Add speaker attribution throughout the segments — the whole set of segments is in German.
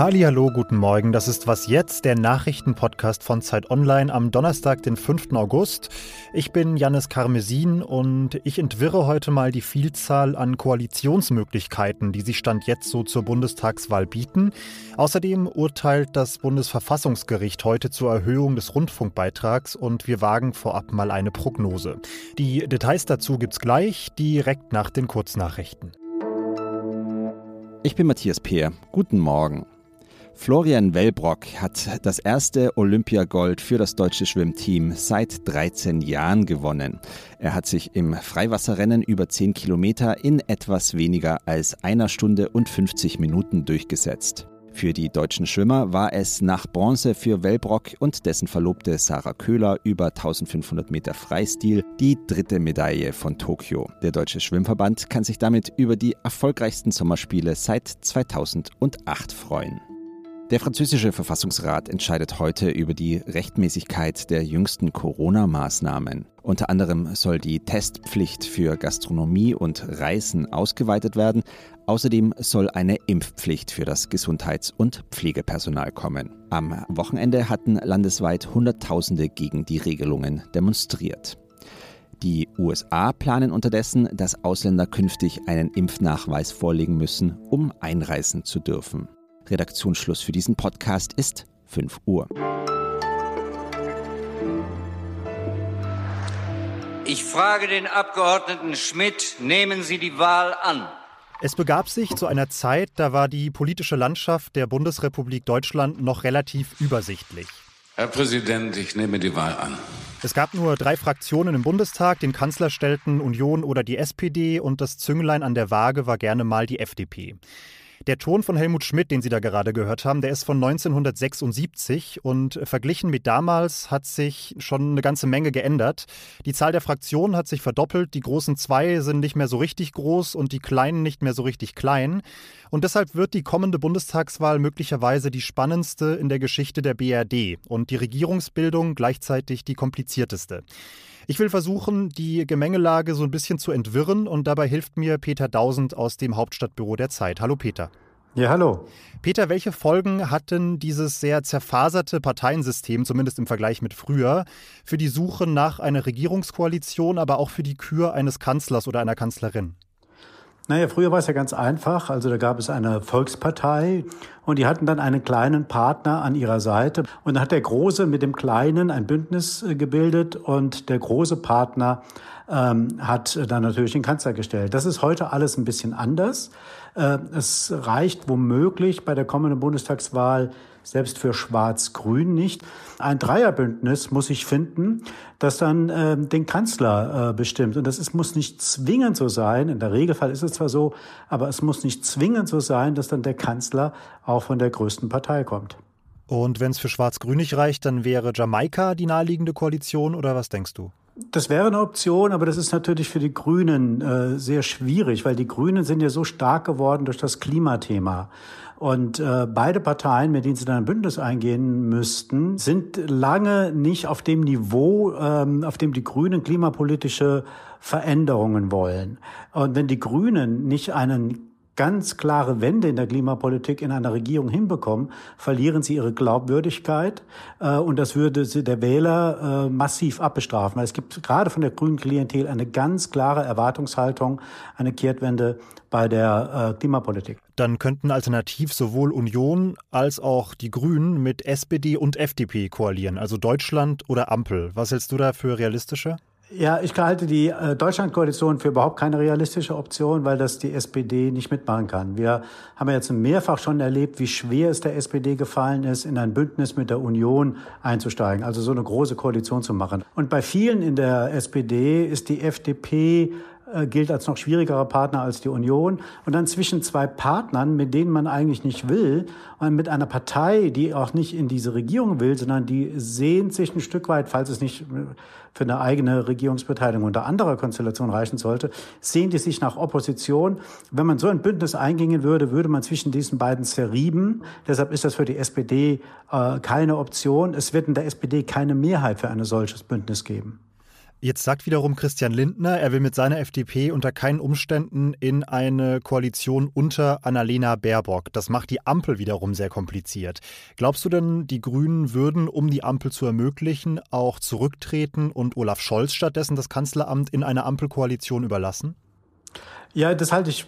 Speaker 1: Hallo, guten Morgen. Das ist Was jetzt, der Nachrichtenpodcast von Zeit Online am Donnerstag, den 5. August. Ich bin Jannis Karmesin und ich entwirre heute mal die Vielzahl an Koalitionsmöglichkeiten, die sich Stand jetzt so zur Bundestagswahl bieten. Außerdem urteilt das Bundesverfassungsgericht heute zur Erhöhung des Rundfunkbeitrags und wir wagen vorab mal eine Prognose. Die Details dazu gibt's gleich, direkt nach den Kurznachrichten.
Speaker 2: Ich bin Matthias Peer. Guten Morgen. Florian Wellbrock hat das erste Olympiagold für das deutsche Schwimmteam seit 13 Jahren gewonnen. Er hat sich im Freiwasserrennen über 10 Kilometer in etwas weniger als einer Stunde und 50 Minuten durchgesetzt. Für die deutschen Schwimmer war es nach Bronze für Wellbrock und dessen Verlobte Sarah Köhler über 1500 Meter Freistil die dritte Medaille von Tokio. Der Deutsche Schwimmverband kann sich damit über die erfolgreichsten Sommerspiele seit 2008 freuen. Der französische Verfassungsrat entscheidet heute über die Rechtmäßigkeit der jüngsten Corona-Maßnahmen. Unter anderem soll die Testpflicht für Gastronomie und Reisen ausgeweitet werden. Außerdem soll eine Impfpflicht für das Gesundheits- und Pflegepersonal kommen. Am Wochenende hatten landesweit Hunderttausende gegen die Regelungen demonstriert. Die USA planen unterdessen, dass Ausländer künftig einen Impfnachweis vorlegen müssen, um einreisen zu dürfen. Redaktionsschluss für diesen Podcast ist 5 Uhr.
Speaker 3: Ich frage den Abgeordneten Schmidt, nehmen Sie die Wahl an.
Speaker 1: Es begab sich zu einer Zeit, da war die politische Landschaft der Bundesrepublik Deutschland noch relativ übersichtlich.
Speaker 4: Herr Präsident, ich nehme die Wahl an.
Speaker 1: Es gab nur drei Fraktionen im Bundestag, den Kanzler stellten Union oder die SPD und das Zünglein an der Waage war gerne mal die FDP. Der Ton von Helmut Schmidt, den Sie da gerade gehört haben, der ist von 1976 und verglichen mit damals hat sich schon eine ganze Menge geändert. Die Zahl der Fraktionen hat sich verdoppelt, die großen zwei sind nicht mehr so richtig groß und die kleinen nicht mehr so richtig klein. Und deshalb wird die kommende Bundestagswahl möglicherweise die spannendste in der Geschichte der BRD und die Regierungsbildung gleichzeitig die komplizierteste. Ich will versuchen, die Gemengelage so ein bisschen zu entwirren und dabei hilft mir Peter Dausend aus dem Hauptstadtbüro der Zeit. Hallo Peter.
Speaker 5: Ja, hallo.
Speaker 1: Peter, welche Folgen hat denn dieses sehr zerfaserte Parteiensystem, zumindest im Vergleich mit früher, für die Suche nach einer Regierungskoalition, aber auch für die Kür eines Kanzlers oder einer Kanzlerin?
Speaker 5: Naja, früher war es ja ganz einfach. Also da gab es eine Volkspartei und die hatten dann einen kleinen Partner an ihrer Seite. Und dann hat der Große mit dem Kleinen ein Bündnis äh, gebildet und der große Partner ähm, hat dann natürlich den Kanzler gestellt. Das ist heute alles ein bisschen anders. Äh, es reicht womöglich bei der kommenden Bundestagswahl selbst für Schwarz-Grün nicht. Ein Dreierbündnis muss ich finden, das dann äh, den Kanzler äh, bestimmt. Und das ist, muss nicht zwingend so sein. In der Regelfall ist es zwar so, aber es muss nicht zwingend so sein, dass dann der Kanzler auch von der größten Partei kommt.
Speaker 1: Und wenn es für Schwarz-Grün nicht reicht, dann wäre Jamaika die naheliegende Koalition oder was denkst du?
Speaker 5: Das wäre eine Option, aber das ist natürlich für die Grünen äh, sehr schwierig, weil die Grünen sind ja so stark geworden durch das Klimathema. Und äh, beide Parteien, mit denen sie dann ein Bündnis eingehen müssten, sind lange nicht auf dem Niveau, ähm, auf dem die Grünen klimapolitische Veränderungen wollen. Und wenn die Grünen nicht einen ganz klare Wende in der Klimapolitik in einer Regierung hinbekommen, verlieren sie ihre Glaubwürdigkeit äh, und das würde der Wähler äh, massiv abbestrafen. Weil es gibt gerade von der grünen Klientel eine ganz klare Erwartungshaltung, eine Kehrtwende bei der äh, Klimapolitik.
Speaker 1: Dann könnten alternativ sowohl Union als auch die Grünen mit SPD und FDP koalieren, also Deutschland oder Ampel. Was hältst du da für realistischer?
Speaker 5: Ja, ich halte die äh, Deutschlandkoalition für überhaupt keine realistische Option, weil das die SPD nicht mitmachen kann. Wir haben ja jetzt mehrfach schon erlebt, wie schwer es der SPD gefallen ist, in ein Bündnis mit der Union einzusteigen, also so eine große Koalition zu machen. Und bei vielen in der SPD ist die FDP gilt als noch schwierigerer Partner als die Union. Und dann zwischen zwei Partnern, mit denen man eigentlich nicht will, und mit einer Partei, die auch nicht in diese Regierung will, sondern die sehnt sich ein Stück weit, falls es nicht für eine eigene Regierungsbeteiligung unter anderer Konstellation reichen sollte, sehnt die sich nach Opposition. Wenn man so ein Bündnis eingehen würde, würde man zwischen diesen beiden zerrieben. Deshalb ist das für die SPD äh, keine Option. Es wird in der SPD keine Mehrheit für ein solches Bündnis geben.
Speaker 1: Jetzt sagt wiederum Christian Lindner, er will mit seiner FDP unter keinen Umständen in eine Koalition unter Annalena Baerbock. Das macht die Ampel wiederum sehr kompliziert. Glaubst du denn, die Grünen würden, um die Ampel zu ermöglichen, auch zurücktreten und Olaf Scholz stattdessen das Kanzleramt in eine Ampelkoalition überlassen?
Speaker 5: Ja, das halte ich,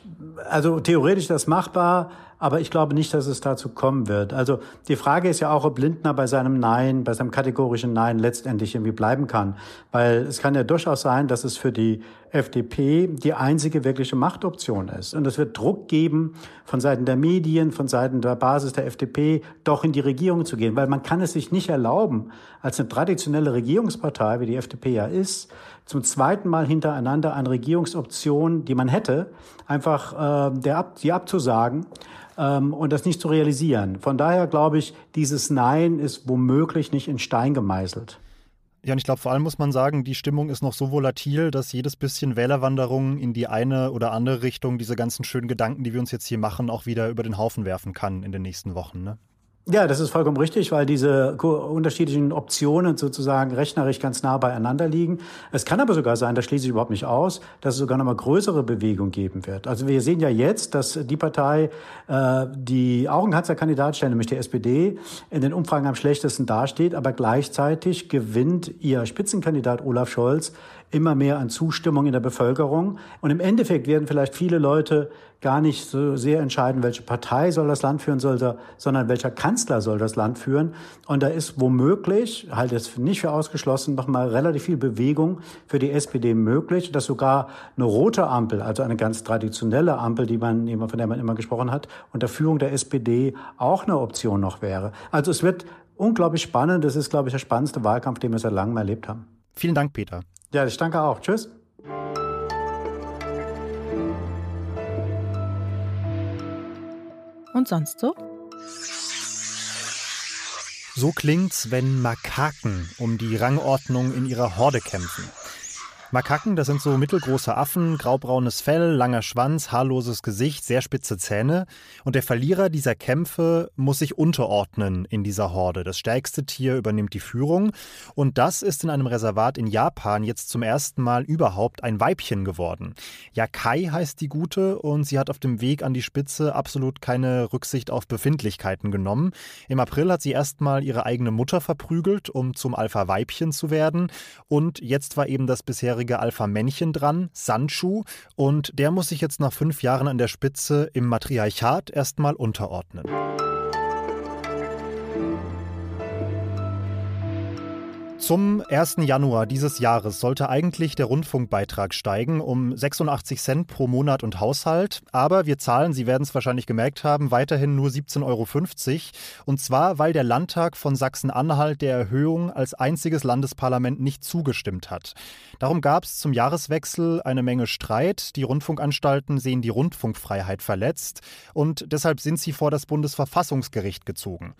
Speaker 5: also theoretisch das machbar, aber ich glaube nicht, dass es dazu kommen wird. Also die Frage ist ja auch, ob Lindner bei seinem Nein, bei seinem kategorischen Nein letztendlich irgendwie bleiben kann. Weil es kann ja durchaus sein, dass es für die FDP die einzige wirkliche Machtoption ist. Und es wird Druck geben von Seiten der Medien, von Seiten der Basis der FDP, doch in die Regierung zu gehen. Weil man kann es sich nicht erlauben, als eine traditionelle Regierungspartei, wie die FDP ja ist, zum zweiten Mal hintereinander an Regierungsoptionen, die man hätte, einfach äh, der ab, die abzusagen ähm, und das nicht zu realisieren. Von daher glaube ich, dieses Nein ist womöglich nicht in Stein gemeißelt.
Speaker 1: Ja, und ich glaube, vor allem muss man sagen, die Stimmung ist noch so volatil, dass jedes bisschen Wählerwanderung in die eine oder andere Richtung diese ganzen schönen Gedanken, die wir uns jetzt hier machen, auch wieder über den Haufen werfen kann in den nächsten Wochen. Ne?
Speaker 5: Ja, das ist vollkommen richtig, weil diese unterschiedlichen Optionen sozusagen rechnerisch ganz nah beieinander liegen. Es kann aber sogar sein, das schließe ich überhaupt nicht aus, dass es sogar noch mal größere Bewegung geben wird. Also wir sehen ja jetzt, dass die Partei, äh, die auch Kanzlerkandidat stellen, nämlich die SPD, in den Umfragen am schlechtesten dasteht, aber gleichzeitig gewinnt ihr Spitzenkandidat Olaf Scholz immer mehr an Zustimmung in der Bevölkerung. Und im Endeffekt werden vielleicht viele Leute gar nicht so sehr entscheiden, welche Partei soll das Land führen soll, sondern welcher Kanzler soll das Land führen. Und da ist womöglich, halt es nicht für ausgeschlossen, nochmal relativ viel Bewegung für die SPD möglich, dass sogar eine rote Ampel, also eine ganz traditionelle Ampel, die man, von der man immer gesprochen hat, unter Führung der SPD auch eine Option noch wäre. Also es wird unglaublich spannend. Das ist, glaube ich, der spannendste Wahlkampf, den wir seit langem erlebt haben.
Speaker 1: Vielen Dank, Peter.
Speaker 5: Ja, ich danke auch. Tschüss.
Speaker 6: Und sonst so?
Speaker 1: So klingt's, wenn Makaken um die Rangordnung in ihrer Horde kämpfen. Makaken, das sind so mittelgroße Affen, graubraunes Fell, langer Schwanz, haarloses Gesicht, sehr spitze Zähne. Und der Verlierer dieser Kämpfe muss sich unterordnen in dieser Horde. Das stärkste Tier übernimmt die Führung. Und das ist in einem Reservat in Japan jetzt zum ersten Mal überhaupt ein Weibchen geworden. Yakai heißt die Gute und sie hat auf dem Weg an die Spitze absolut keine Rücksicht auf Befindlichkeiten genommen. Im April hat sie erstmal ihre eigene Mutter verprügelt, um zum Alpha-Weibchen zu werden. Und jetzt war eben das bisherige zweijährige Alpha-Männchen dran, Sanchu, und der muss sich jetzt nach fünf Jahren an der Spitze im Matriarchat erstmal unterordnen. Zum 1. Januar dieses Jahres sollte eigentlich der Rundfunkbeitrag steigen um 86 Cent pro Monat und Haushalt. Aber wir zahlen, Sie werden es wahrscheinlich gemerkt haben, weiterhin nur 17,50 Euro. Und zwar, weil der Landtag von Sachsen-Anhalt der Erhöhung als einziges Landesparlament nicht zugestimmt hat. Darum gab es zum Jahreswechsel eine Menge Streit. Die Rundfunkanstalten sehen die Rundfunkfreiheit verletzt. Und deshalb sind sie vor das Bundesverfassungsgericht gezogen.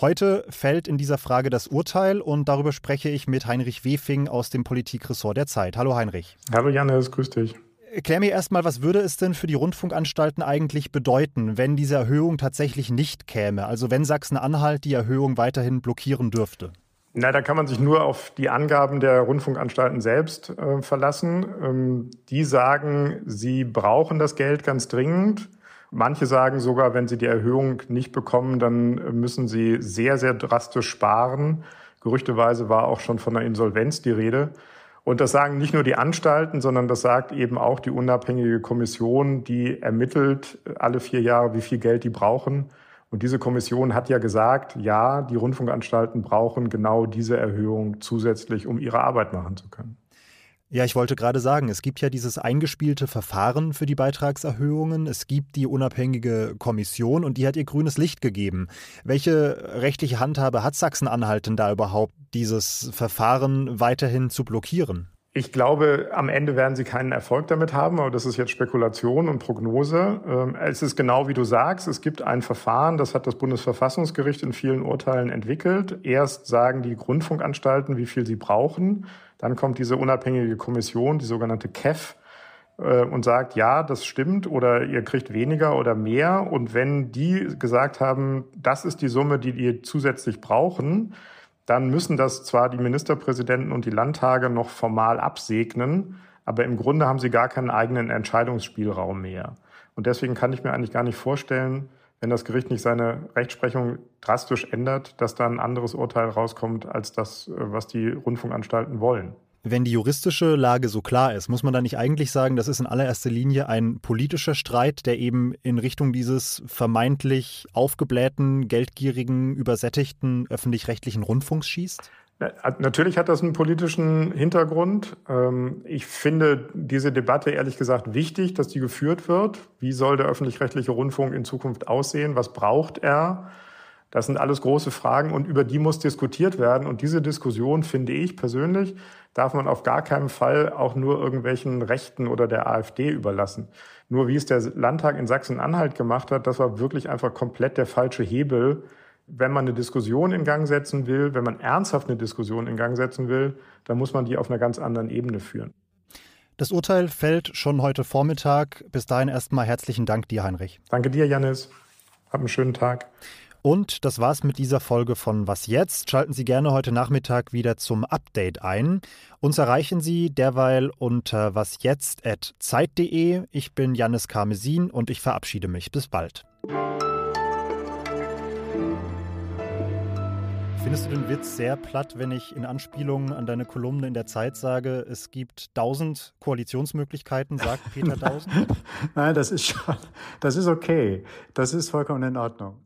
Speaker 1: Heute fällt in dieser Frage das Urteil und darüber spreche spreche ich mit Heinrich Wefing aus dem Politikressort der Zeit. Hallo Heinrich.
Speaker 7: Hallo Janis, grüß dich.
Speaker 1: Erklär mir erstmal, was würde es denn für die Rundfunkanstalten eigentlich bedeuten, wenn diese Erhöhung tatsächlich nicht käme? Also wenn Sachsen-Anhalt die Erhöhung weiterhin blockieren dürfte?
Speaker 7: Na, da kann man sich nur auf die Angaben der Rundfunkanstalten selbst äh, verlassen. Ähm, die sagen, sie brauchen das Geld ganz dringend. Manche sagen sogar, wenn sie die Erhöhung nicht bekommen, dann müssen sie sehr, sehr drastisch sparen. Gerüchteweise war auch schon von einer Insolvenz die Rede. Und das sagen nicht nur die Anstalten, sondern das sagt eben auch die unabhängige Kommission, die ermittelt alle vier Jahre, wie viel Geld die brauchen. Und diese Kommission hat ja gesagt, ja, die Rundfunkanstalten brauchen genau diese Erhöhung zusätzlich, um ihre Arbeit machen zu können.
Speaker 1: Ja, ich wollte gerade sagen, es gibt ja dieses eingespielte Verfahren für die Beitragserhöhungen. Es gibt die unabhängige Kommission und die hat ihr grünes Licht gegeben. Welche rechtliche Handhabe hat Sachsen-Anhalt denn da überhaupt, dieses Verfahren weiterhin zu blockieren?
Speaker 7: Ich glaube, am Ende werden sie keinen Erfolg damit haben, aber das ist jetzt Spekulation und Prognose. Ähm, es ist genau wie du sagst, es gibt ein Verfahren, das hat das Bundesverfassungsgericht in vielen Urteilen entwickelt. Erst sagen die Grundfunkanstalten, wie viel sie brauchen. Dann kommt diese unabhängige Kommission, die sogenannte KEF, äh, und sagt, ja, das stimmt oder ihr kriegt weniger oder mehr. Und wenn die gesagt haben, das ist die Summe, die ihr zusätzlich brauchen, dann müssen das zwar die Ministerpräsidenten und die Landtage noch formal absegnen, aber im Grunde haben sie gar keinen eigenen Entscheidungsspielraum mehr. Und deswegen kann ich mir eigentlich gar nicht vorstellen, wenn das Gericht nicht seine Rechtsprechung drastisch ändert, dass da ein anderes Urteil rauskommt als das, was die Rundfunkanstalten wollen.
Speaker 1: Wenn die juristische Lage so klar ist, muss man da nicht eigentlich sagen, das ist in allererster Linie ein politischer Streit, der eben in Richtung dieses vermeintlich aufgeblähten, geldgierigen, übersättigten öffentlich-rechtlichen Rundfunks schießt?
Speaker 7: Natürlich hat das einen politischen Hintergrund. Ähm, ich finde diese Debatte ehrlich gesagt wichtig, dass die geführt wird. Wie soll der öffentlich-rechtliche Rundfunk in Zukunft aussehen? Was braucht er? Das sind alles große Fragen und über die muss diskutiert werden. Und diese Diskussion, finde ich persönlich, darf man auf gar keinen Fall auch nur irgendwelchen Rechten oder der AfD überlassen. Nur wie es der Landtag in Sachsen-Anhalt gemacht hat, das war wirklich einfach komplett der falsche Hebel. Wenn man eine Diskussion in Gang setzen will, wenn man ernsthaft eine Diskussion in Gang setzen will, dann muss man die auf einer ganz anderen Ebene führen.
Speaker 1: Das Urteil fällt schon heute Vormittag. Bis dahin erstmal herzlichen Dank dir, Heinrich.
Speaker 7: Danke dir, Janis. Hab einen schönen Tag.
Speaker 1: Und das war's mit dieser Folge von Was jetzt? Schalten Sie gerne heute Nachmittag wieder zum Update ein. Uns erreichen Sie derweil unter wasjetzt.zeit.de. Ich bin Jannis Karmesin und ich verabschiede mich. Bis bald. Findest du den Witz sehr platt, wenn ich in Anspielung an deine Kolumne in der Zeit sage, es gibt tausend Koalitionsmöglichkeiten, sagt Peter Tausend?
Speaker 5: Nein, das ist schon, das ist okay. Das ist vollkommen in Ordnung.